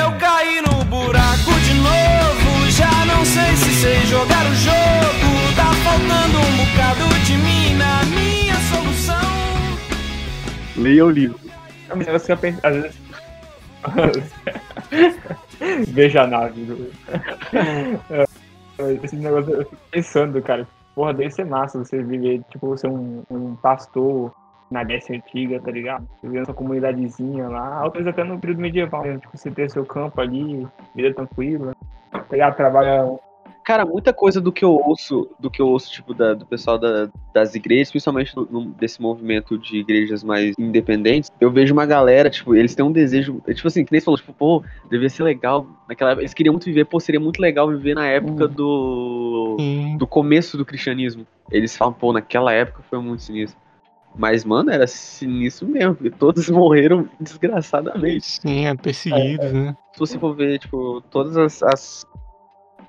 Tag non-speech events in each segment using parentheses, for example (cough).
Eu caí no buraco de novo. Já não sei se sei jogar o jogo. Tá faltando um bocado de mim na minha solução. Leia o livro. É um negócio que eu penso, às vezes. (laughs) Veja a nave. É, (laughs) Esse negócio eu fico pensando, cara. Porra, deve ser massa você viver, tipo, você é um, um pastor na Grécia Antiga, tá ligado? Vivendo sua comunidadezinha lá, ou talvez até no período medieval, né? Tipo, você ter seu campo ali, vida tranquila, tá ligado? Trabalha. Cara, muita coisa do que eu ouço, do que eu ouço, tipo, da- do pessoal da- das igrejas, principalmente no- no- desse movimento de igrejas mais independentes, eu vejo uma galera, tipo, eles têm um desejo, é, tipo assim, que nem você falou, tipo, pô, devia ser legal naquela época, eles queriam muito viver, pô, seria muito legal viver na época do do começo do cristianismo. Eles falam, pô, naquela época foi muito sinistro. Mas, mano, era sinistro mesmo, porque todos (laughs) morreram desgraçadamente. Sim, é perseguidos, né? Se você for ver, tipo, todas as, as,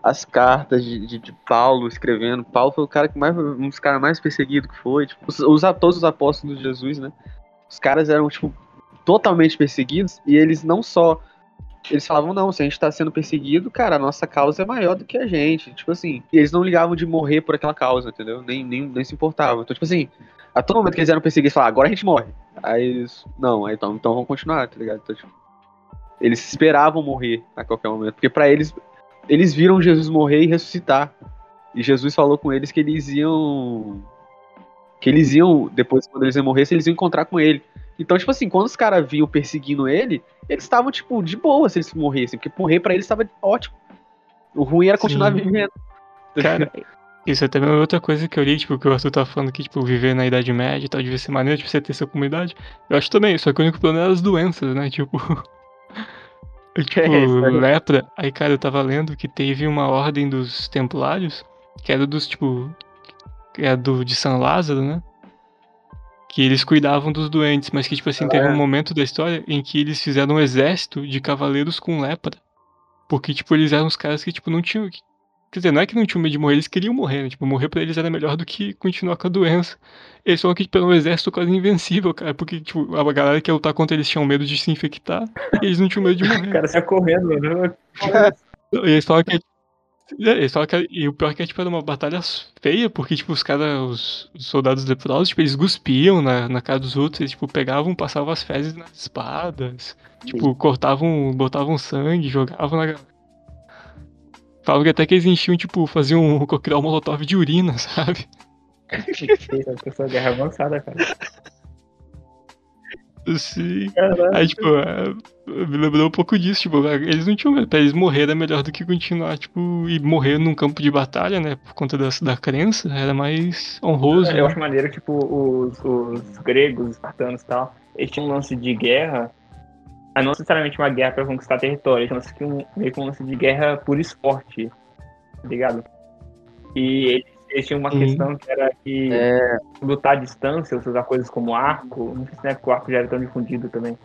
as cartas de, de, de Paulo escrevendo, Paulo foi o cara que mais, um dos caras mais perseguidos que foi. Tipo, os, os, todos os apóstolos de Jesus, né? Os caras eram, tipo, totalmente perseguidos e eles não só. Eles falavam, não, se a gente tá sendo perseguido, cara, a nossa causa é maior do que a gente. Tipo assim, e eles não ligavam de morrer por aquela causa, entendeu? Nem, nem, nem se importavam. Então, tipo assim, a todo momento que eles eram perseguidos, falavam, agora a gente morre. Aí eles, não, aí, então, então vamos continuar, tá ligado? Então, tipo, eles esperavam morrer a qualquer momento, porque pra eles, eles viram Jesus morrer e ressuscitar. E Jesus falou com eles que eles iam. Que eles iam, depois, quando eles iam morrer, eles iam encontrar com ele. Então, tipo assim, quando os caras vinham perseguindo ele, eles estavam, tipo, de boa se eles morressem, porque morrer pra eles estava ótimo. O ruim era continuar Sim. vivendo. Cara, isso é também outra coisa que eu li, tipo, que o Arthur tá falando que, tipo, viver na Idade Média e tal, devia ser maneiro, tipo, você ter sua comunidade. Eu acho também, só que o único problema era as doenças, né? Tipo. (laughs) tipo, É, lepra. Aí, cara, eu tava lendo que teve uma ordem dos templários, que era dos, tipo. Que era do, de São Lázaro, né? Que eles cuidavam dos doentes, mas que, tipo assim, teve um momento da história em que eles fizeram um exército de cavaleiros com lepra. Porque, tipo, eles eram os caras que, tipo, não tinham. Quer dizer, não é que não tinham medo de morrer, eles queriam morrer, né? Tipo, morrer pra eles era melhor do que continuar com a doença. Eles falam que, tipo, era um exército quase invencível, cara. Porque, tipo, a galera que ia lutar contra eles tinham medo de se infectar e eles não tinham medo de (laughs) O morrer. cara sai correndo, né? (laughs) E eles falam que. É, falam que. E o pior é que, tipo, era uma batalha feia, porque, tipo, os caras, os, os soldados leprosos, tipo, eles cuspiam na, na cara dos outros, eles, tipo, pegavam, passavam as fezes nas espadas, tipo, cortavam, botavam sangue, jogavam na galera. Falam que até que eles enchiam, tipo, faziam um coquetel molotov de urina, (laughs) sabe? (laughs) Eita, pessoa guerra avançada, cara. Sim. Aí, tipo, é, me lembrou um pouco disso, tipo, eles não tinham medo, pra eles morrer era melhor do que continuar, tipo, e morrer num campo de batalha, né, por conta da, da crença, era mais honroso. Eu né? acho maneiro, tipo, os, os gregos, os espartanos e tal, eles tinham um lance de guerra, mas não necessariamente uma guerra pra conquistar território, eles tinham um um, meio que um lance de guerra por esporte, tá ligado? E eles, eles tinham uma Uhum. questão que era que É, lutar à distância, você usar coisas como arco, não sei se na época o arco já era tão difundido também,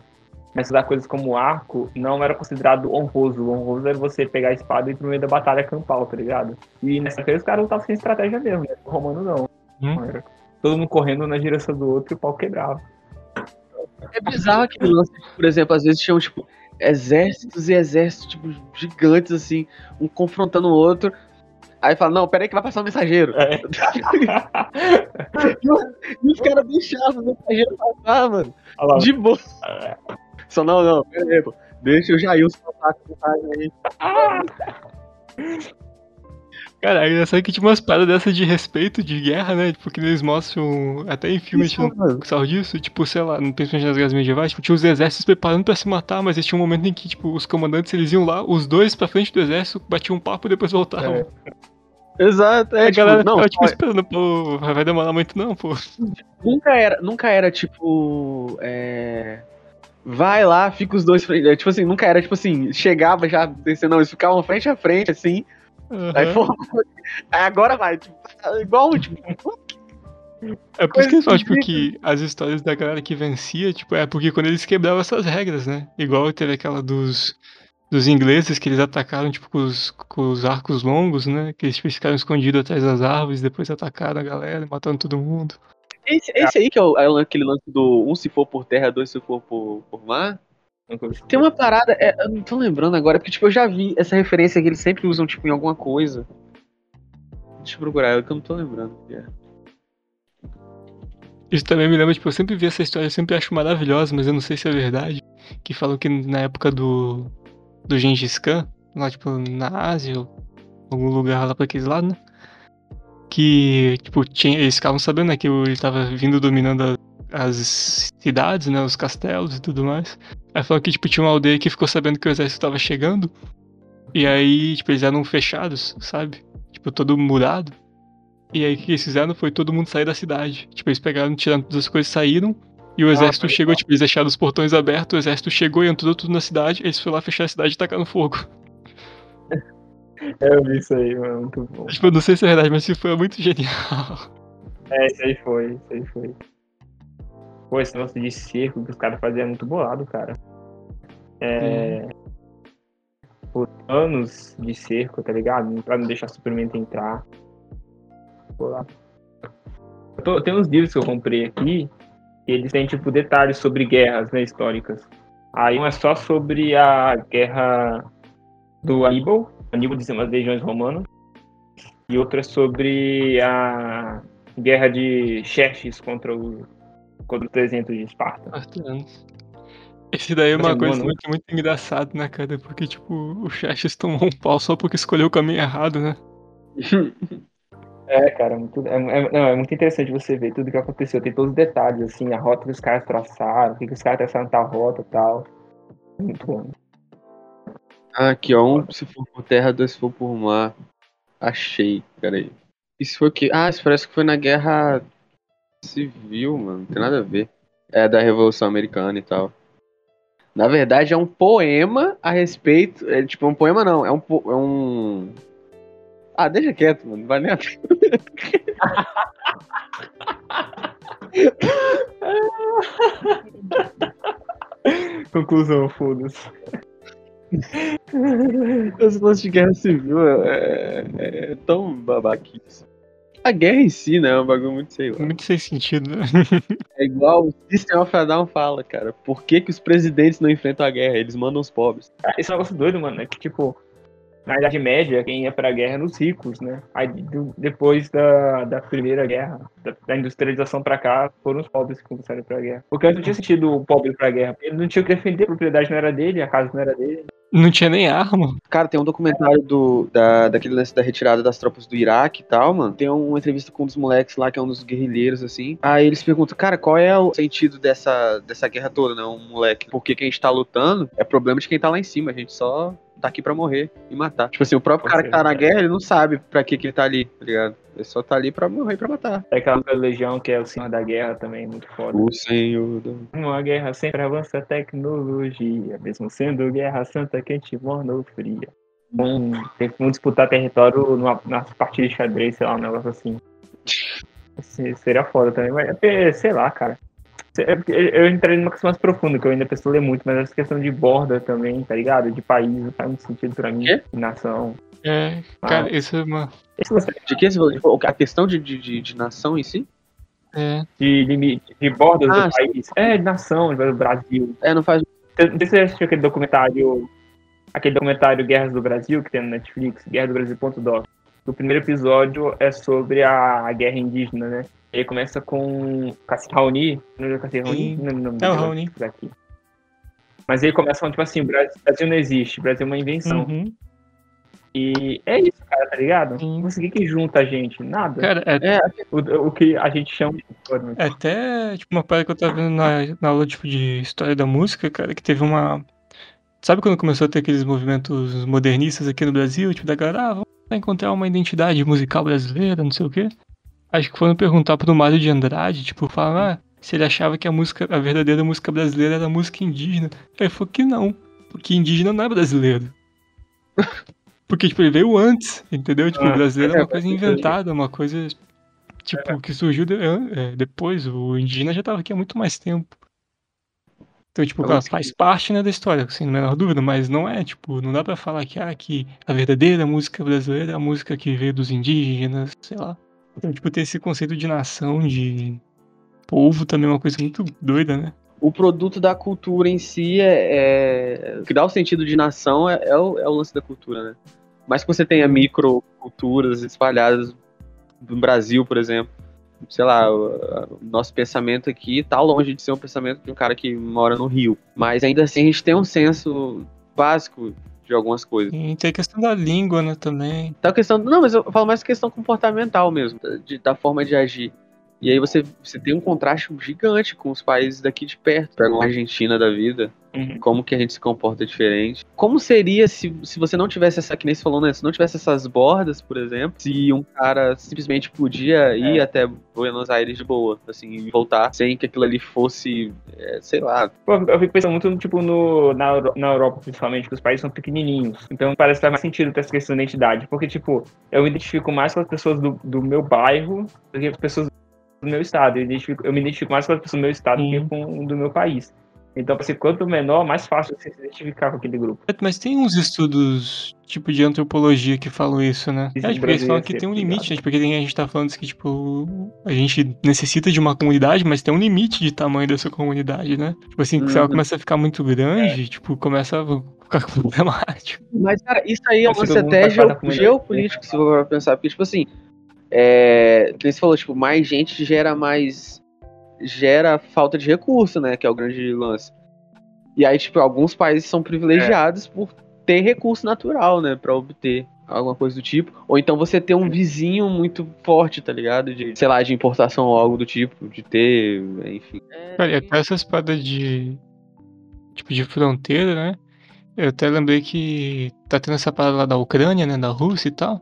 mas usar coisas como arco não era considerado honroso. O honroso era você pegar a espada e ir pro meio da batalha campal, tá ligado? E nessa vez os caras lutavam sem estratégia mesmo, né? O romano não. Hum. Era. Todo mundo correndo na direção do outro e o pau quebrava. é bizarro aquele lance, por exemplo, às vezes tinham, tipo, exércitos e exércitos, tipo, gigantes, assim, um confrontando o outro. Aí fala, não, peraí que vai passar o mensageiro. É. (laughs) E os caras deixavam o mensageiro passar, mano. Lá, De boa. Só não, não, pera aí, pô. Deixa o Jailson passar com o mensagem aí. Cara, é engraçado que tinha umas paradas dessas de respeito, de guerra, né, tipo, que eles mostram, até em filmes, Isso, tipo, sarro disso, tipo, sei lá, principalmente nas guerras medievais, tipo, tinha os exércitos preparando pra se matar, mas tinha um momento em que, tipo, os comandantes, eles iam lá, os dois pra frente do exército, batiam um papo e depois voltavam. É. Exato, é, a tipo, galera não, tipo, esperando, pô, vai demorar muito não, pô. nunca era, nunca era, tipo, é... Vai lá, fica os dois frente. é, Tipo assim, nunca era, tipo assim, chegava já, não, eles ficavam frente a frente, assim, aí, Aham. pô, aí agora vai, tipo, igual, tipo, É por isso que eles falam, tipo, que as histórias da galera que vencia, tipo, é porque quando eles quebravam essas regras, né? Igual teve aquela dos, dos ingleses que eles atacaram, tipo, com os, com os arcos longos, né? Que eles tipo, ficaram escondidos atrás das árvores, depois atacaram a galera, matando todo mundo. Esse, esse aí que é, o- é aquele lance do um se for por terra, dois se for por, por mar. Tem uma parada, é, eu não tô lembrando agora, porque tipo, eu já vi essa referência que eles sempre usam, tipo, em alguma coisa. Deixa eu procurar, é que eu não tô lembrando. é. Isso também me lembra, tipo, eu sempre vi essa história, eu sempre acho maravilhosa, mas eu não sei se é verdade. Que falam que na época do. Do Gengis Khan, lá, tipo, na Ásia, ou algum lugar lá pra aqueles lados, né? Que, tipo, tinha, eles ficavam sabendo, né, que ele tava vindo dominando a- as cidades, né, os castelos e tudo mais. Aí falou que, tipo, tinha uma aldeia que ficou sabendo que o exército tava chegando. E aí, tipo, eles eram fechados, sabe? Tipo, todo murado. E aí o que eles fizeram foi todo mundo sair da cidade. Tipo, eles pegaram, tiraram todas as coisas, saíram. E o exército pode chegou, tipo, eles deixaram os portões abertos, o exército chegou e entrou tudo na cidade, eles foram lá fechar a cidade e tacaram fogo. É, eu vi isso aí, mano. Muito bom. Tipo, eu não sei se é verdade, mas isso foi muito genial. É, isso aí foi, isso aí foi. Pô, esse negócio de cerco que os caras faziam é muito bolado, cara. É. Por anos de cerco, tá ligado? Pra não deixar suprimento entrar. Bolado. Eu tô- tem uns livros que eu comprei aqui, que eles têm, tipo, detalhes sobre guerras, né, históricas. Aí um é só sobre a guerra do Aníbal, Aníbal dizia umas legiões romanas. E outro é sobre a guerra de Xerxes contra o contra o 300 de Esparta. Esse daí é uma Mas coisa muito, muito engraçada, né, cara? Porque, tipo, o Xerxes tomou um pau só porque escolheu o caminho errado, né? (laughs) É, cara, muito, é, é- não, é muito interessante você ver tudo que aconteceu. Tem todos os detalhes, assim, a rota que os caras traçaram, o que, que os caras traçaram na rota e tal. Muito bom. Aqui, ó. Um se for por terra, dois se for por mar. Achei, peraí. Isso foi o quê? Ah, isso parece que foi na guerra civil, mano. Não tem nada a ver. É da Revolução Americana e tal. Na verdade, é um poema a respeito. É tipo, um poema não, é um. É um... Ah, deixa quieto, mano. Não vai nem a pena. Conclusão, foda-se. Esse lance de guerra civil é, é- é tão babaquice. A guerra em si, né? É um bagulho muito, sei lá. Muito sem sentido, né? É igual o System of a Down fala, cara. Por que, que os presidentes não enfrentam a guerra? Eles mandam os pobres. Esse é negócio doido, mano, é que, tipo, na Idade Média, quem ia pra guerra eram os ricos, né? Aí, do- depois da, da Primeira Guerra, da, da industrialização pra cá, foram os pobres que começaram a ir pra guerra. Porque antes não tinha sentido o pobre ir pra guerra, porque ele não tinha o que defender, a propriedade não era dele, a casa não era dele. Não tinha nem arma. Cara, tem um documentário do, da, daquele lance da retirada das tropas do Iraque e tal, mano. Tem uma entrevista com um dos moleques lá, que é um dos guerrilheiros, assim. Aí eles perguntam, cara, qual é o sentido dessa, dessa guerra toda, né? Um moleque. Por que, que a gente tá lutando? É problema de quem tá lá em cima. A gente só tá aqui pra morrer e matar. Tipo assim, o próprio cara que tá na guerra, ele não sabe pra que, que ele tá ali, tá ligado? Ele só tá ali pra morrer e pra matar. É aquela legião que é o senhor da guerra também, muito foda. O senhor do... Uma guerra sempre avança a tecnologia, mesmo sendo guerra santa quente morno fria. Vão, tem que disputar território numa, nas partidas de xadrez, sei lá, um negócio assim. Se- (laughs) Seria foda também, mas é sei lá, cara. É porque Eu entrei numa questão mais profunda, que eu ainda preciso ler muito, mas essa questão de borda também, tá ligado? De país, não faz muito sentido pra mim. Quê? Nação. É, cara, isso é uma. De que você falou? Tipo, A questão de, de, de, de nação em si? É, de limite, de bordas Ah, do país. É, de nação, do Brasil. É, não faz. Não sei se você assistiu aquele documentário, aquele documentário Guerras do Brasil, que tem no Netflix, guerra do Brasil.doc. O primeiro episódio é sobre a guerra indígena, né? Ele começa com Cassi Raoni, não é Cassi Raoni? Sim. Não, não, É o não, Raoni. Aqui. Mas ele começa falando, tipo assim, Brasil, não existe, Brasil é uma invenção. uhum. E é isso, cara, tá ligado? Sim. Não o que que junta a gente, nada. Cara, é, É, O, o que a gente chama de história, é até tipo uma parada que eu tava vendo na, na aula tipo, de história da música, cara, que teve uma. Sabe quando começou a ter aqueles movimentos modernistas aqui no Brasil? Tipo, da galera, ah, vamos encontrar uma identidade musical brasileira, não sei o quê. Acho que foram perguntar pro Mário de Andrade, tipo, falar, ah, se ele achava que a música, a verdadeira música brasileira era a música indígena. Aí ele falou que não, porque indígena não é brasileiro. (laughs) Porque, tipo, ele veio antes, entendeu? Tipo, o Ah, brasileiro é é, uma coisa faz sentido. inventada, uma coisa, tipo, que surgiu de- é, depois. O indígena já tava aqui há muito mais tempo. Então, tipo, acho faz parte, né, da história, sem a menor dúvida, mas não é, tipo, não dá pra falar que, ah, que a verdadeira música brasileira é a música que veio dos indígenas, sei lá. Então, tipo, tem esse conceito de nação, de povo também é uma coisa muito doida, né? o produto da cultura em si é, é- o que dá o sentido de nação é, é o, é o lance da cultura, né? Mas que você tenha microculturas espalhadas no Brasil, por exemplo. Sei lá, o nosso pensamento aqui tá longe de ser um pensamento de um cara que mora no Rio. Mas ainda assim a gente tem um senso básico de algumas coisas. E tem a questão da língua, né, também. Então a questão. Não, mas eu falo mais questão comportamental mesmo, de- da forma de agir. E aí você, você tem um contraste gigante com os países daqui de perto. Pega uma Argentina da vida, Uhum. como que a gente se comporta diferente. Como seria se, se você não tivesse essa, que nem você falou, né? Se não tivesse essas bordas, por exemplo, se um cara simplesmente podia ir É. até Buenos Aires de boa, assim, e voltar, sem que aquilo ali fosse, é, sei lá, Pô, eu fico pensando muito, tipo, no, na, na Europa, principalmente, que os países são pequenininhos. Então parece que faz mais sentido ter essa questão da identidade. Porque, tipo, eu me identifico mais com as pessoas do, do meu bairro do que com as pessoas do meu estado. Eu, eu me identifico mais com as pessoas do meu estado do que com do meu país. Então, assim, quanto menor, mais fácil você se identificar com aquele grupo. Mas tem uns estudos, tipo, de antropologia que falam isso, né? Isso É, tipo, eles falam que tem um limite, né? Tipo, Porque tem, a gente tá falando isso que, tipo, a gente necessita de uma comunidade, mas tem um limite de tamanho dessa comunidade, né? Tipo assim, se ela Uhum. começa a ficar muito grande, tipo, começa a ficar (laughs) problemático. Mas, cara, isso aí é uma estratégia geopolítica, se for pra pensar. Porque, tipo assim, é, que você falou, tipo, mais gente gera mais. Gera falta de recurso, né? Que é o grande lance. E aí, tipo, alguns países são privilegiados por ter recurso natural, né? Pra obter alguma coisa do tipo. Ou então você ter um vizinho muito forte, tá ligado? De, sei lá, de importação ou algo do tipo, de ter, enfim. Cara, e até essas paradas de. Tipo, de fronteira, né? Eu até lembrei que tá tendo essa parada lá da Ucrânia, né? Da Rússia e tal.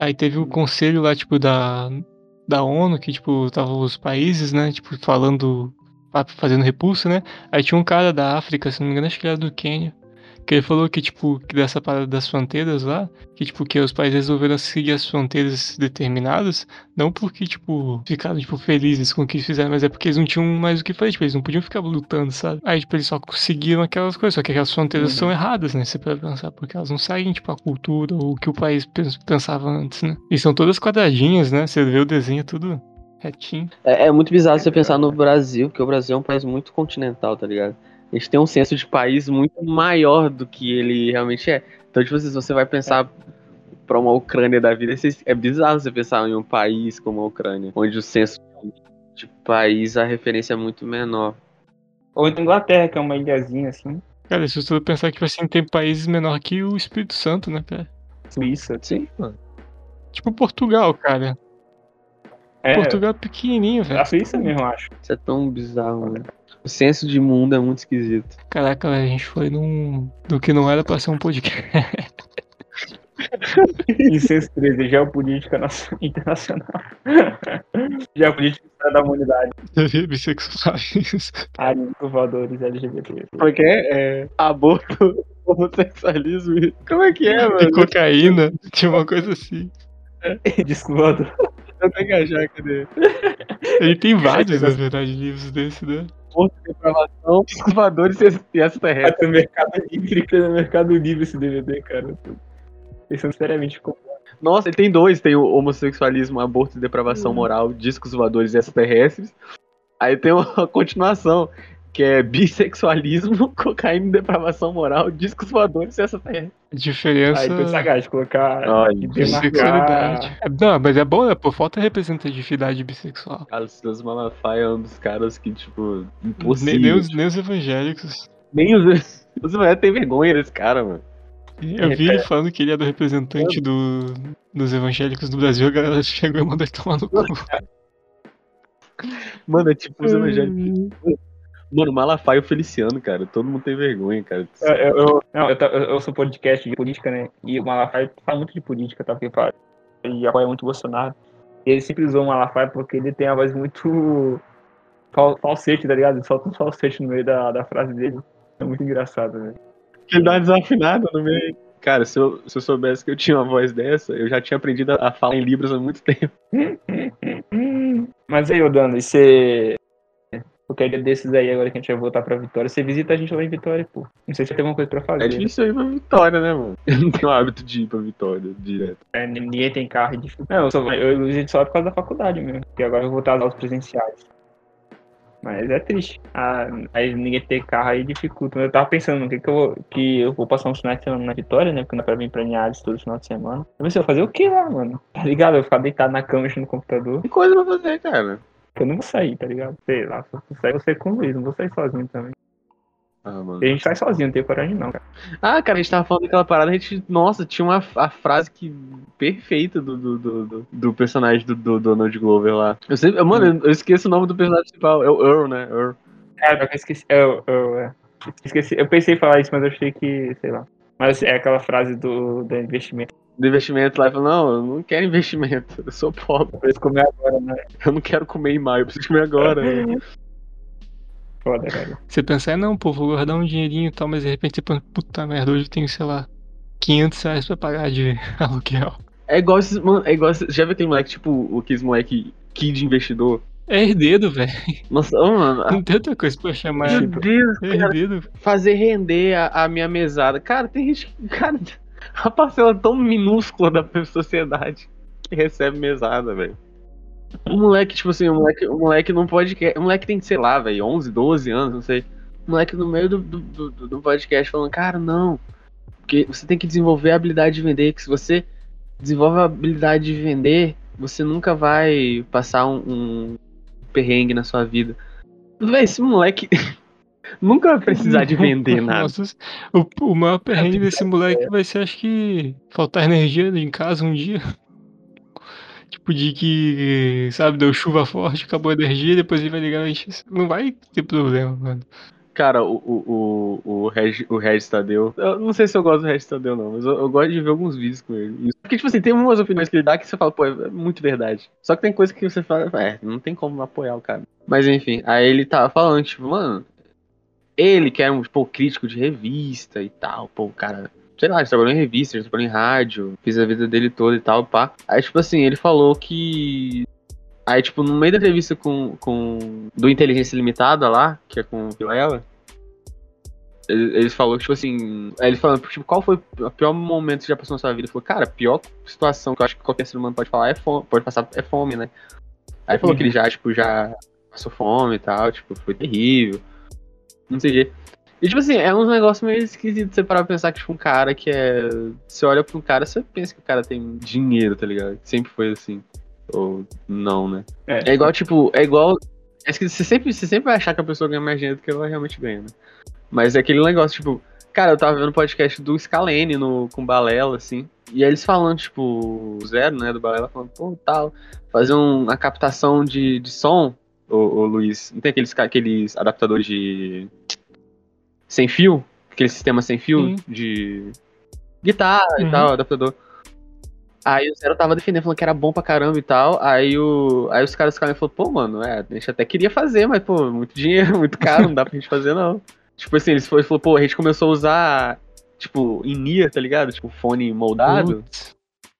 Aí teve o conselho lá, tipo, da, da ONU, que, tipo, tava os países, né? Tipo, falando. fa- Fazendo repulsa, né? Aí tinha um cara da África, se não me engano, acho que era do Quênia. Que ele falou que, tipo, que dessa parada das fronteiras lá, que, tipo, que os países resolveram seguir as fronteiras determinadas, não porque, tipo, ficaram, tipo, felizes com o que eles fizeram, mas é porque eles não tinham mais o que fazer, tipo, eles não podiam ficar lutando, sabe? Aí, tipo, eles só conseguiram aquelas coisas, só que aquelas fronteiras Uhum. são erradas, né? Se para pensar, porque elas não seguem, tipo, a cultura ou o que o país pens- pensava antes, né? E são todas quadradinhas, né? Você vê o desenho tudo retinho. É, é muito bizarro você pensar no Brasil, porque o Brasil é um país muito continental, tá ligado? A gente tem um senso de país muito maior do que ele realmente é. Então, tipo assim, se você vai pensar pra uma Ucrânia da vida, é bizarro você pensar em um país como a Ucrânia, onde o senso de país, a referência é muito menor. Ou então Inglaterra, que é uma ilhazinha, assim. Cara, se você pensar que, tipo assim, tem países menor que o Espírito Santo, né, cara? Suíça. Sim, mano. Tipo Portugal, cara. É, Portugal é pequenininho, velho. a Suíça mesmo, acho. Isso é tão bizarro, mano. O senso de mundo é muito esquisito. Caraca, a gente foi num. do que não era pra ser um podcast. (laughs) Incenso 13, geopolítica nacio- internacional. (laughs) geopolítica da humanidade. Bissexuais. Áreas voadores LGBT. Como é é? é aborto, homossexualismo. e- Como é que é, E mano? cocaína. Tinha uma coisa assim. (laughs) Discordo. Eu tenho que achar, cadê? Ele tem vários, na verdade, livros desse, né? Aborto, depravação, desculpadores (laughs) e extraterrestres. No Mercado Livre, tem no Mercado Livre esse DVD, cara. Pensando seriamente como. Nossa, ele tem dois: tem o homossexualismo, aborto e depravação moral, discos voadores e extraterrestres. Aí tem uma (laughs) continuação, que é bissexualismo, (laughs) cocaína e depravação moral, discos voadores e extraterrestres. Diferença. Aí foi sagaz colocar. Olha, Bissexualidade. É, não, mas é bom, né? Pô, falta representatividade bissexual. Cara, o Silas Malafaia é um dos caras que, tipo, Nem, impossível. nem os, nem os evangélicos. Nem os. Os mulheres têm vergonha desse cara, mano. Eu vi ele falando que ele era o representante do, dos evangélicos do Brasil, a galera chegou e mandou ele tomar no cu. (laughs) Mano, é tipo os evangélicos. Mano, Malafaia e o Feliciano, cara. Todo mundo tem vergonha, cara. Eu, eu, eu- não, eu, eu, sou podcast de política, né? E o Malafaia fala muito de política, tá? Porque fala, ele apoia muito o Bolsonaro. E ele sempre usou o Malafaia porque ele tem a voz muito fal, falsete, tá ligado? Ele solta um falsete no meio da, da frase dele. É muito engraçado, né? Ele dá uma desafinada no meio. Cara, se eu, se eu soubesse que eu tinha uma voz dessa, eu já tinha aprendido a, a falar em Libras há muito tempo. (laughs) Mas aí, ô Dano, e você. Qualquer dia desses aí, agora que a gente vai voltar pra Vitória, você visita a gente lá em Vitória, pô. Não sei se você tem alguma coisa pra É fazer. difícil ir pra Vitória, né, mano? (laughs) Eu não tenho hábito de ir pra Vitória direto. É, ninguém tem carro, é difícil. Não, eu, só, eu, visito só por causa da faculdade mesmo. Porque agora eu vou voltar às aulas presenciais. Mas é triste. Ah, aí ninguém ter carro aí dificulta. Eu tava pensando no que, que eu vou. Que eu vou passar um final de semana na Vitória, né? Porque não é pra vir pra Linhares todo final de semana. Eu pensei, eu vou fazer o que lá, mano? Tá ligado? Eu vou ficar deitado na cama no computador. Que coisa pra fazer, cara? Eu não vou sair, tá ligado? Sei lá, se eu sair, eu vou sair com o Luiz, não vou sair sozinho também. Ah, mano. E a gente sai sozinho, não tem coragem não, cara. Ah, cara, a gente tava falando daquela parada, a gente. Nossa, tinha uma a frase que. perfeita do, do, do, do- personagem do, do Donald Glover lá. Eu sempre. Mano, eu esqueço o nome do personagem principal. É o Earl, né? Earl. É, eu esqueci. Eu, eu, é. esqueci. Eu pensei em falar isso, mas eu achei que, sei lá. Mas é aquela frase do, do investimento. Do investimento lá. Ele falou, não, eu não quero investimento. Eu sou pobre. Pra eles comer agora, né? Eu não quero comer em maio, eu preciso comer agora. (laughs) Foda, cara. Você pensar, não, pô, vou guardar um dinheirinho e tal, mas de repente você pensa, puta merda, hoje eu tenho, sei lá, 500 reais pra pagar de (laughs) aluguel. É igual esses. Mano, é igual. esses- Já viu aquele moleque, tipo, o- aqueles moleque kid investidor? É herdeiro, velho. Nossa, mano. Não tem outra coisa pra chamar. Meu Tipo, Deus, é herdeiro. fazer render a, a minha mesada. Cara, tem gente que. (laughs) Cara, a parcela tão minúscula da (laughs) sociedade que recebe mesada, velho. Um moleque, tipo assim, um moleque, um moleque não pode. Um moleque tem, sei lá, velho, 11, 12 anos, não sei. Um moleque no meio do, do, do, do podcast falando, cara, não. Porque você tem que desenvolver a habilidade de vender. Que se você desenvolve a habilidade de vender, você nunca vai passar um, um perrengue na sua vida. Véi, esse moleque (laughs) nunca vai precisar de vender (laughs) nada. Nossa, o, o maior perrengue desse moleque vai ser, acho que, faltar energia em casa um dia. (laughs) Tipo, de que, sabe, deu chuva forte, acabou a energia, depois ele vai ligar e encher. Não vai ter problema, mano. Cara, o, o, o, o, Reg, o Tadeu. Eu não sei se eu gosto do Regis Tadeu, não, mas eu, eu gosto de ver alguns vídeos com ele. Porque, tipo assim, tem umas opiniões que ele dá que você fala, pô, é muito verdade. Só que tem coisa que você fala, é, não tem como apoiar o cara. Mas enfim, aí ele tava falando, tipo, mano, ele que era um, pô, crítico de revista e tal, pô, o cara. Sei lá, ele trabalhou em revista, ele trabalhou em rádio, fez a vida dele toda e tal, pá. Aí, tipo assim, ele falou que Aí, tipo, no meio da entrevista com, com do Inteligência Limitada lá, que é com o Vilela, ele, ele falou, tipo assim, ele falando, tipo, qual foi o pior momento que já passou na sua vida? Ele falou, cara, a pior situação que eu acho que qualquer ser humano pode falar é fome, pode passar é fome, né? Aí falou que ele já, tipo, já passou fome e tal, tipo, foi terrível. Não sei o quê. E, tipo assim, é um negócio meio esquisito você parar pra pensar que, tipo, um cara que é. Você olha pra um cara, você pensa que o cara tem dinheiro, tá ligado? Sempre foi assim. Ou não, né? É. É igual, tipo, é igual. É que você sempre, você sempre vai achar que a pessoa ganha mais dinheiro do que ela realmente ganha, né? Mas é aquele negócio, tipo, cara, eu tava vendo o podcast do Scalene no, com Balela, assim. E aí eles falando, tipo, o zero, né, do Balela, falando, pô, tal, fazer um, uma captação de, de som, ô, ô Luiz. Não tem aqueles, aqueles adaptadores de. sem fio? Aquele sistema sem fio Sim. de guitarra Uhum. e tal, adaptador. Aí o Zero tava defendendo, falando que era bom pra caramba e tal. Aí, o, aí os caras ficaram e falaram, pô, mano, é, a gente até queria fazer, mas, pô, muito dinheiro, (laughs) muito caro, não dá pra gente fazer, não. Tipo assim, eles foram, falou, pô, a gente começou a usar, tipo, in-ear, tá ligado? Tipo, fone moldado, Putz.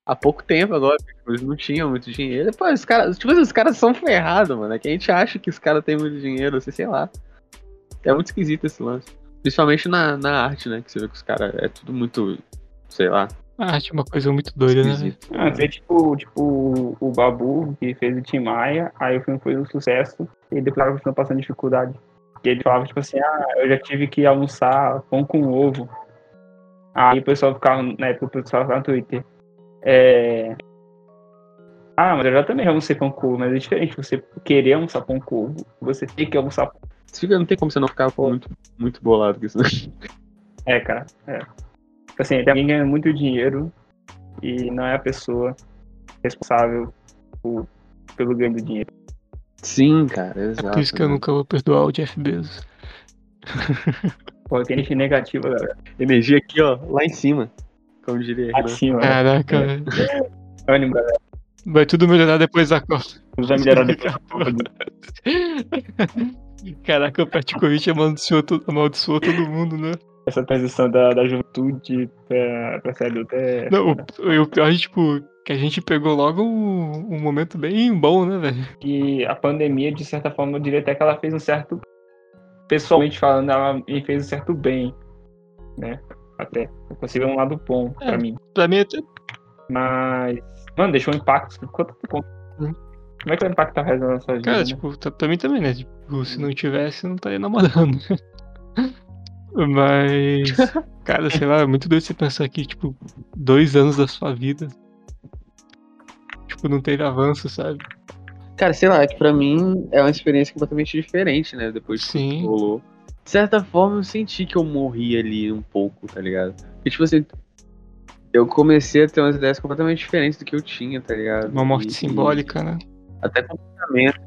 há pouco tempo agora, eles não tinham muito dinheiro. Pô, os caras, tipo assim, os caras são ferrados, mano. É que a gente acha que os caras têm muito dinheiro, assim, sei lá. É muito esquisito esse lance. Principalmente na, na arte, né? Que você vê que os caras é tudo muito, sei lá, A arte é uma coisa muito doida, né? esquisito. Ah, tem tipo, tipo o Babu, que fez o Tim Maia, aí o filme foi um sucesso, e depois ela continuou passando dificuldade. E ele falava, tipo assim, ah, eu já tive que almoçar pão com ovo. Aí o pessoal ficava, na época o pessoal ficava no Twitter. É... Ah, mas eu já também almocei pão com ovo, mas é diferente você querer almoçar pão com ovo, você tem que almoçar pão. Não tem como você não ficar muito, muito bolado com isso, né? É, cara, é. Tipo Assim, tem alguém ganhando muito dinheiro e não é a pessoa responsável por- pelo ganho do dinheiro. Sim, cara, É exato. por isso que eu né? nunca vou perdoar o Jeff Bezos. Pô, tem gente negativa, galera. Energia aqui, ó, lá em cima. Como diria Renan. Acima, né? Caraca, velho. Ânimo, galera. Vai tudo melhorar depois da Copa. Vai melhorar depois. (laughs) Caraca, o Petkovic amaldiçoou amaldiçoou todo mundo, né? Essa transição da, da juventude pra, pra ser adulta é. Não, o, e o pior é, tipo, que a gente pegou logo um, um momento bem bom, né, velho? que a pandemia, de certa forma, eu diria até que ela fez um certo. Pessoalmente falando, ela me fez um certo bem. Né? Até. Eu consigo ver um lado bom É. pra mim. Pra mim, até, Mas. Mano, deixou um impacto. Quanto ponto? Hum. Como é que vai impactar o resto da nossa vida? cara, né? tipo, tá- pra mim também, né? Tipo, se não tivesse, não estaria namorando. (laughs) Mas, (laughs) cara, sei lá, é muito doido você pensar que, tipo, dois anos da sua vida, tipo, não teve avanço, sabe? Cara, sei lá, que pra mim é uma experiência completamente diferente, né? Depois que Sim. rolou. De certa forma, eu senti que eu morri ali um pouco, tá ligado? Porque, tipo assim, eu comecei a ter umas ideias completamente diferentes do que eu tinha, tá ligado? Uma morte E- simbólica, né? e até comportamento.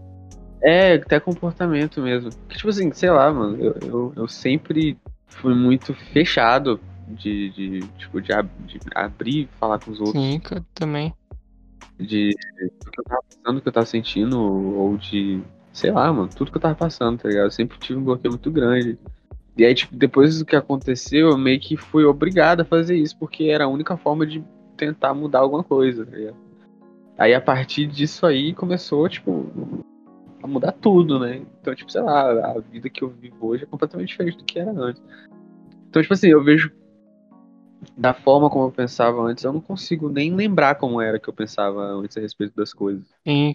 É, até comportamento mesmo. Que, tipo assim, sei lá, mano, eu, eu, eu sempre fui muito fechado de, de tipo, de, ab- de abrir e falar com os outros. Sim, também. de do que eu tava passando, do que eu tava sentindo, ou de, sei lá, mano, tudo que eu tava passando, tá ligado? Eu sempre tive um bloqueio muito grande. E aí, tipo, depois do que aconteceu, eu meio que fui obrigado a fazer isso, porque era a única forma de tentar mudar alguma coisa, tá ligado? Aí, a partir disso aí, começou, tipo, a mudar tudo, né? Então, tipo, sei lá, a vida que eu vivo hoje é completamente diferente do que era antes. Então, tipo assim, eu vejo da forma como eu pensava antes, eu não consigo nem lembrar como era que eu pensava antes a respeito das coisas. Sim,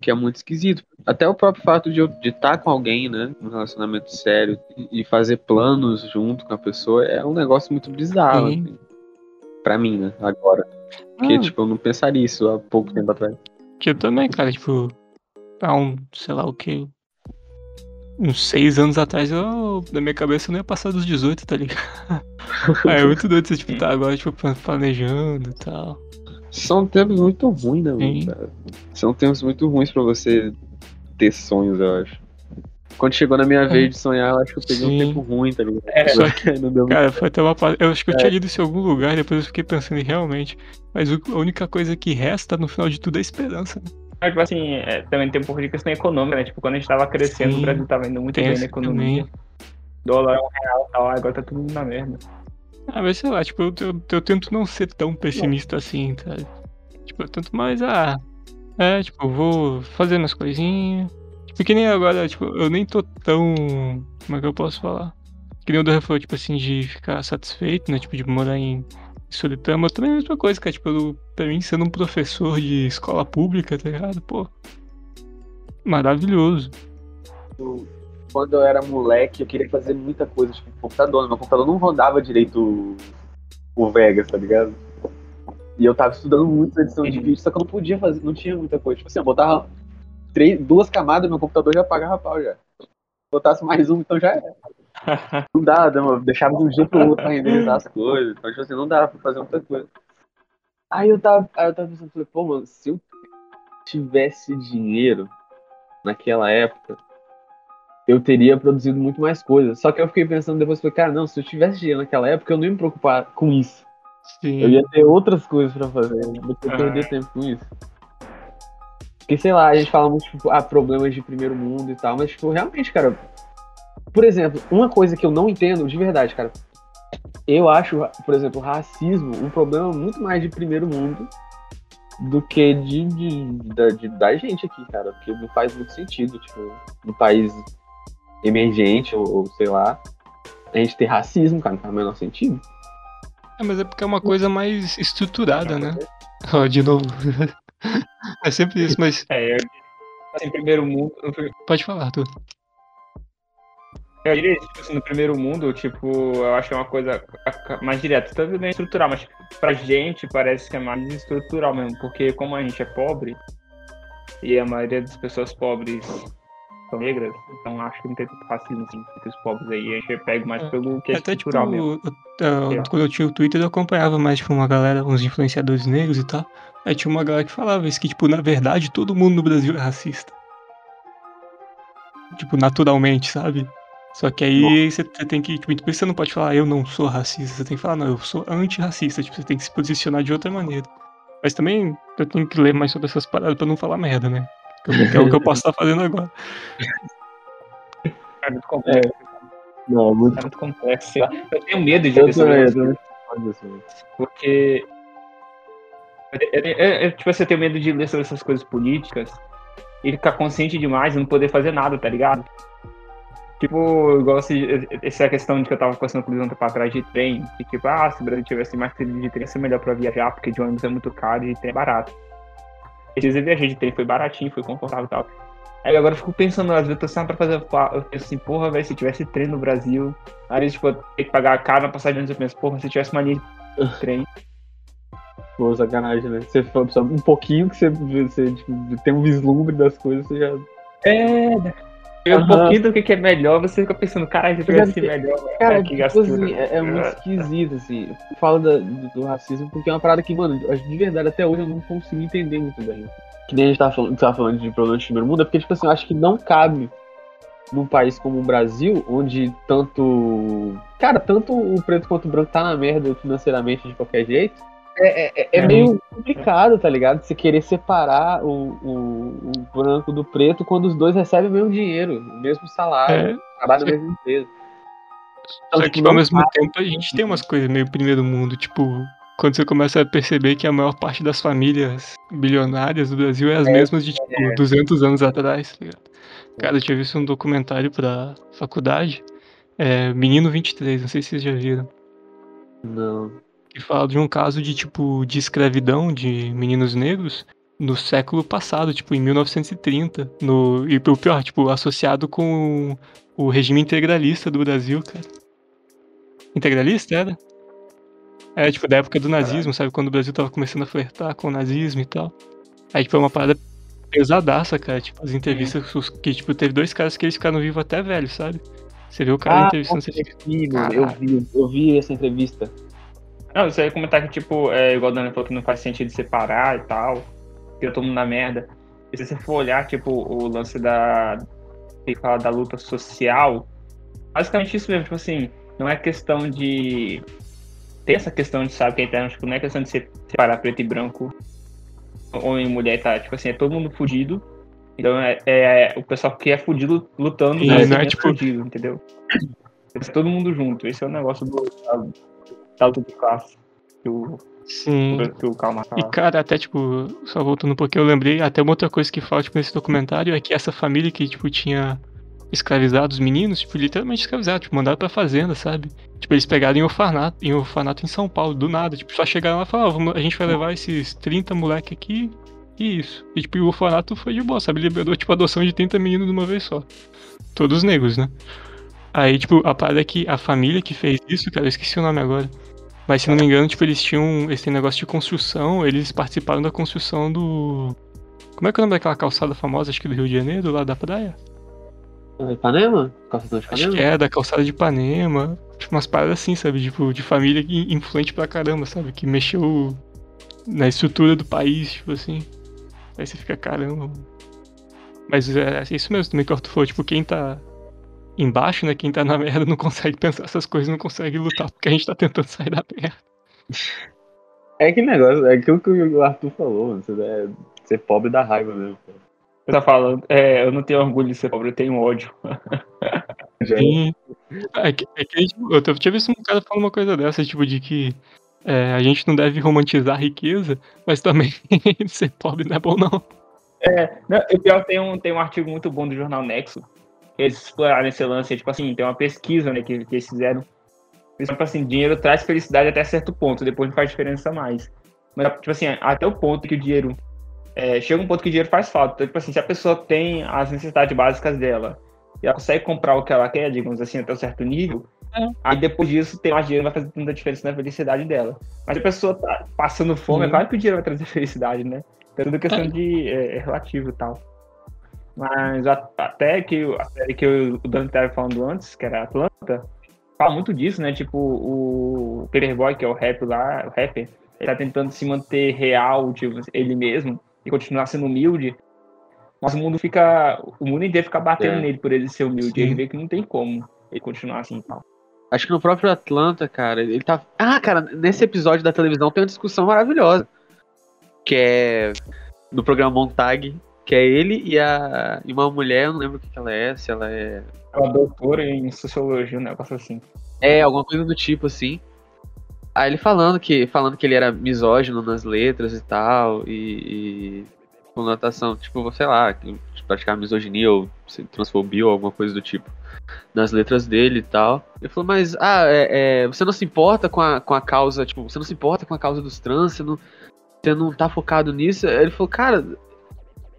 Que é muito esquisito. Até o próprio fato de eu de estar com alguém, né, num relacionamento sério e e fazer planos junto com a pessoa é um negócio muito bizarro, Sim. assim, pra mim, né, agora. Porque, Ah. tipo, eu não pensaria isso há pouco tempo atrás. Que eu também, cara, tipo, há um, sei lá o que, uns seis anos atrás, eu, na minha cabeça, eu não ia passar dos 18, tá ligado? Aí (laughs) é muito doido você, tipo, tá agora, tipo, planejando e tal. São tempos muito ruins, né, mano, cara? São tempos muito ruins pra você ter sonhos, eu acho. Quando chegou na minha vez de sonhar, eu acho que eu peguei um Sim. tempo ruim, tá ligado? É, Só (laughs) não deu muito Cara, foi até uma Eu acho que eu É. tinha lido isso em algum lugar, depois eu fiquei pensando em realmente. Mas a única coisa que resta no final de tudo é a esperança. Né? Mas, tipo assim, é, também tem um pouco de questão econômica, né? Tipo, quando a gente tava crescendo, Sim. o Brasil tava indo muito bem na economia. também. Dólar é um real e tal, agora tá tudo na merda. Ah, mas sei lá, tipo, eu, eu, eu tento não ser tão pessimista assim, tá? Tipo, eu tento mais, ah. É, tipo, eu vou fazendo as coisinhas. Tipo, que nem agora, tipo, eu nem tô tão. Como é que eu posso falar? Que nem o Dorra falou, tipo assim, de ficar satisfeito, né? Tipo, de morar em Solitama. Eu também é a mesma coisa, cara. Tipo, eu, pra mim, sendo um professor de escola pública, tá ligado? Pô. Maravilhoso. quando eu era moleque, eu queria fazer muita coisa, tipo, no computador. Meu computador não rodava direito o- Vegas, tá ligado? E eu tava estudando muito edição de Uhum. vídeo, só que eu não podia fazer, não tinha muita coisa. Tipo assim, eu botava três, duas camadas, meu computador já pagava pau já. Se botasse mais um, então já era. (laughs) Não dava, não, deixava de um dia pro outro pra renderizar as coisas. Então, tipo assim, não dava pra fazer muita coisa. Aí eu tava, aí eu tava pensando, falei, pô, mano, se eu tivesse dinheiro naquela época, eu teria produzido muito mais coisas. Só que eu fiquei pensando depois, falei, cara, não, se eu tivesse dinheiro naquela época, eu não ia me preocupar com isso. Sim. Eu ia ter outras coisas pra fazer, eu Ah. perder tempo com isso. Porque, sei lá, a gente fala muito, tipo, ah, problemas de primeiro mundo e tal, mas, tipo, realmente, cara, por exemplo, uma coisa que eu não entendo, de verdade, cara, eu acho, por exemplo, o racismo um problema muito mais de primeiro mundo do que de, de, da, de- da gente aqui, cara, porque não faz muito sentido, tipo, num país emergente, ou, ou sei lá, a gente ter racismo, cara, não faz o menor sentido. É, mas é porque é uma coisa mais estruturada, né? Ó, de novo. (laughs) (laughs) é sempre isso, mas É, eu assim, primeiro mundo. pode falar, Arthur. Eu diria, tipo assim, no primeiro mundo, tipo, eu acho que é uma coisa mais direta. Tanto bem estrutural, mas pra gente parece que é mais estrutural mesmo. Porque como a gente é pobre, e a maioria das pessoas pobres são negras, então acho que não tem tanto racismo assim, entre os pobres aí. A gente pega mais É. pelo que é Até tipo, estrutural mesmo. eu- eu- quando eu tinha o Twitter, eu acompanhava mais, tipo, uma galera, uns influenciadores negros e tal. Aí tinha uma galera que falava isso, que, tipo, na verdade, todo mundo no Brasil é racista. Tipo, naturalmente, sabe? Só que aí você tem que, tipo, você não pode falar, eu não sou racista. Você tem que falar, não, eu sou antirracista. Tipo, você tem que se posicionar de outra maneira. Mas também eu tenho que ler mais sobre essas paradas pra não falar merda, né? Que é o que eu posso estar fazendo agora. É muito complexo. Não, muito É muito complexo. Eu tenho medo de Eu também, também. Porque. eu- eu- eu- eu, tipo, você tem medo de ler sobre essas coisas políticas e ficar consciente demais e não poder fazer nada, tá ligado? Tipo, igual esse, essa questão de que eu tava conversando com o Luiz pra trás de trem, que tipo, ah, se o Brasil tivesse mais trilho de trem, ia ser melhor pra viajar, porque de ônibus é muito caro e de trem é barato. Esses eu viajei de trem, foi baratinho, foi confortável e tal. Aí agora eu fico pensando, às vezes eu tô saindo pra fazer. fa- Eu penso assim, porra, velho, se tivesse trem no Brasil. Aí, tipo, eu tenho que pagar caro na passagem antes, eu penso, porra, se tivesse uma linha de trem. Pô, sacanagem, né? Você só um pouquinho que você, você tipo, tem um vislumbre das coisas, você já. É, e um pouquinho do que é melhor, você fica pensando, caralho, se tivesse Porque- melhor, Cara, é, que tipo assim, é, é muito esquisito, assim. Eu falo da- do, do racismo porque é uma parada que, mano, de verdade até hoje eu não consigo entender muito bem. Que nem a gente tava falando, tava falando de problema de primeiro mundo, é porque, tipo assim, eu acho que não cabe num país como o Brasil, onde tanto. Cara, tanto o preto quanto o branco tá na merda financeiramente de qualquer jeito. É, é- é, é É. meio complicado, tá ligado? Você querer separar o, o, o branco do preto quando os dois recebem o mesmo dinheiro, o mesmo salário, trabalham na mesma empresa. Então, Só tipo, que não ao mesmo tempo a gente tem umas coisas meio primeiro mundo, tipo, quando você começa a perceber que a maior parte das famílias bilionárias do Brasil é as mesmas de, tipo, 200 anos atrás, tá ligado? Cara, eu tinha visto um documentário pra faculdade, é, Menino 23, não sei se vocês já viram, Não. Que fala de um caso de, tipo, de escravidão de meninos negros no século passado, tipo, em 1930, no, e o pior, tipo, associado com o regime integralista do Brasil, cara. Integralista era? É, tipo, da época do nazismo, sabe? Quando o Brasil tava começando a flertar com o nazismo e tal. Aí, tipo, é uma parada pesadaça, cara. Tipo, as entrevistas que, tipo, teve dois caras que eles ficaram vivos até velho, sabe? Você vê o cara entrevistando, vi, mano, eu vi, eu vi essa entrevista. Não, você ia comentar que, tipo, é, igual o Dani falou que não faz sentido separar e tal, que eu tô mundo na merda. E se você for olhar, tipo, o lance da. que fala da luta social, basicamente isso mesmo, tipo assim, não é questão de. Tem essa questão de, sabe, que a internet, tipo, não é questão de se- separar preto e branco, homem e mulher, tá? Tipo assim, é todo mundo fudido. Então é, é o pessoal que é fudido lutando E não ser é, menos tipo- fudido, entendeu? É todo mundo junto. Esse é o negócio do, luta de classe. Que o, Sim. que o Kalma E, cara, até, tipo, só voltando um pouquinho, eu lembrei, até uma outra coisa que fala, tipo, nesse documentário é que essa família que, tipo, tinha escravizado os meninos, tipo, literalmente escravizado, tipo, mandaram pra fazenda, sabe? Tipo, eles pegaram em orfanato, em orfanato em São Paulo, do nada, tipo, só chegaram lá e falaram, "Ó, vamos- a gente vai levar esses 30 moleque aqui e isso. E, tipo, o orfanato foi de boa, sabe? Liberou, tipo, a adoção de 30 meninos de uma vez só. Todos negros, né? Aí, tipo, a parada é que a família que fez isso, cara, eu esqueci o nome agora. Mas se não me engano, tipo, eles tinham esse negócio de construção, eles participaram da construção do. Como é que é o nome daquela calçada famosa, acho que do Rio de Janeiro, lá da praia? Ipanema? Calçadão de Acho Ipanema? que é, da calçada de Ipanema. Tipo, umas paradas assim, sabe? Tipo, de família influente pra caramba, sabe? Que mexeu na estrutura do país, tipo assim. Aí você fica, caramba. Mas é, é isso mesmo também que o Arthur falou, tipo, quem tá embaixo, né? Quem tá na merda não consegue pensar essas coisas, não consegue lutar, porque a gente tá tentando sair da merda. É aquele negócio, é aquilo que o Arthur falou, mano. Você é ser pobre da raiva mesmo. Você tá falando, é, eu não tenho orgulho de ser pobre, eu tenho ódio. (laughs) Sim. É que, é que, tipo, eu tinha visto um cara falando uma coisa dessa, tipo, de que é, a gente não deve romantizar a riqueza, mas também (laughs) ser pobre não é bom, não. Não, e pior, tem um, tem um artigo muito bom do jornal Nexo. Eles exploraram esse lance, tipo assim, tem uma pesquisa né, que, que eles fizeram. Eles tipo assim, dinheiro traz felicidade até certo ponto, depois não faz diferença mais. Mas, tipo assim, até o ponto que o dinheiro. é, chega um ponto que o dinheiro faz falta. Então, tipo assim, se a pessoa tem as necessidades básicas dela e ela consegue comprar o que ela quer, digamos assim, até um certo nível, É. aí depois disso, ter mais dinheiro vai fazer tanta diferença na felicidade dela. Mas se a pessoa tá passando fome, é Sim. claro que o dinheiro vai trazer (laughs) felicidade, né? É tudo questão É. de é, é relativo e tal. Mas até que o- a série que o o Dante estava falando antes, que era Atlanta, fala muito disso, né? Tipo, o Boy, que é o rap lá, o rapper, ele tá tentando se manter real, tipo, ele mesmo, e continuar sendo humilde. Mas o mundo fica. O mundo inteiro fica batendo É. nele por ele ser humilde. Sim. E ele vê que não tem como ele continuar assim e tal. Acho que no próprio Atlanta, cara, ele tá. Ah, cara, nesse episódio da televisão tem uma discussão maravilhosa. Que é. Do programa Montag, que é ele e, a, e uma mulher, eu não lembro o que, ela é, se ela é. É uma doutora em sociologia, um negócio assim. É, alguma coisa do tipo, assim. Aí ele falando que, falando que ele era misógino nas letras e tal, e, e conotação, tipo, sei lá, praticar misoginia ou transfobia ou alguma coisa do tipo nas letras dele e tal. Ele falou, mas, ah, é, é, você não se importa com a, com a causa, tipo, você não se importa com a causa dos trans, você não, você não tá focado nisso? Ele falou, cara,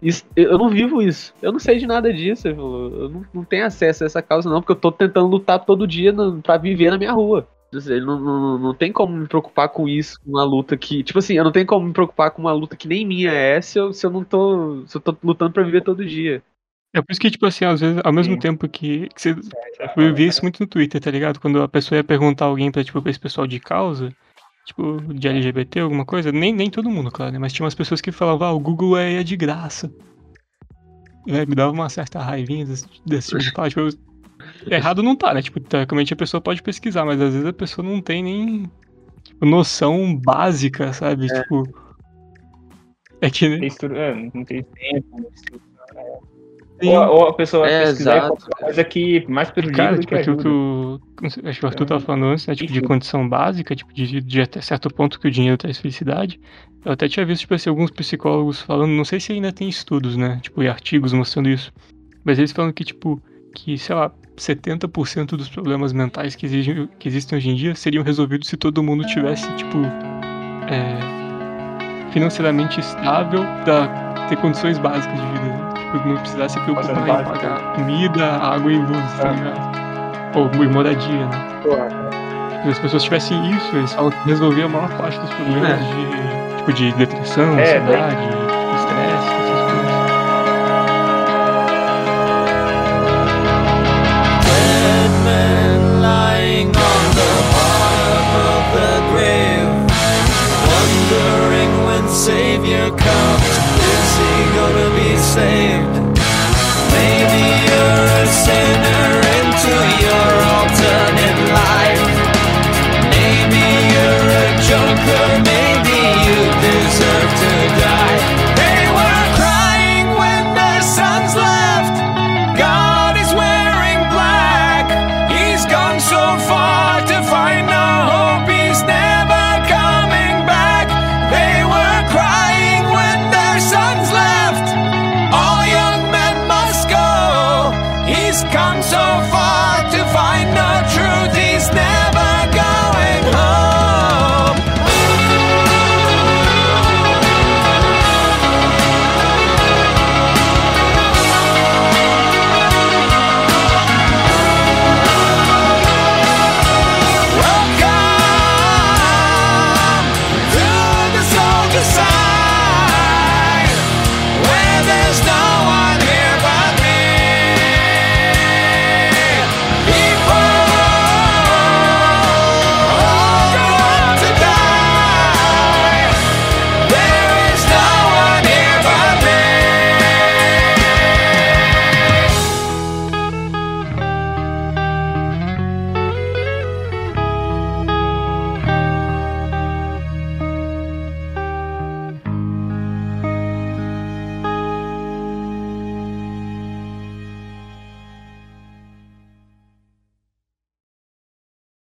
Isso, eu não vivo isso. Eu não sei de nada disso. Eu, não, não, tenho acesso a essa causa, não, porque eu tô tentando lutar todo dia pra viver na minha rua. Não, não, não tem como me preocupar com isso, com uma luta que. Tipo assim, eu não tenho como me preocupar com uma luta que nem minha é se eu, se eu não tô. Se eu tô lutando pra viver todo dia. É por isso que, tipo assim, às vezes, ao mesmo Sim. tempo que, que você. Eu vi isso muito no Twitter, tá ligado? Quando a pessoa ia perguntar alguém pra, tipo, pra esse pessoal de causa, tipo, de LGBT, alguma coisa, nem, nem todo mundo, claro, né? Mas tinha umas pessoas que falavam, ah, o Google é, é de graça. É, me dava uma certa raivinha desse, desse tipo de fala. Tipo, errado não tá, né? Tipo, teoricamente a pessoa pode pesquisar, mas às vezes a pessoa não tem nem tipo, noção básica, sabe? É. Tipo. É que. É, não tem tempo, ou, ou, a pessoa vai é, pesquisar coisa que mais prejudica Cara, tipo, aquilo que o, acho que o Arthur tava falando antes, né, tipo, de condição básica, tipo, de, de até certo ponto que o dinheiro traz felicidade. Eu até tinha visto, tipo assim, alguns psicólogos falando, não sei se ainda tem estudos, né, tipo, e artigos mostrando isso, mas eles falam que, tipo, que, sei lá, 70% dos problemas mentais que, exigem, que existem hoje em dia seriam resolvidos se todo mundo tivesse, tipo, é, financeiramente estável pra ter condições básicas de vida. Né? Tipo, não precisasse se preocupar em pagar comida, água e luz, tá ligado? Ou moradia, né? Se as pessoas tivessem isso, eles falam que resolvia a maior parte dos problemas é. de, tipo, de depressão, é, ansiedade, estresse.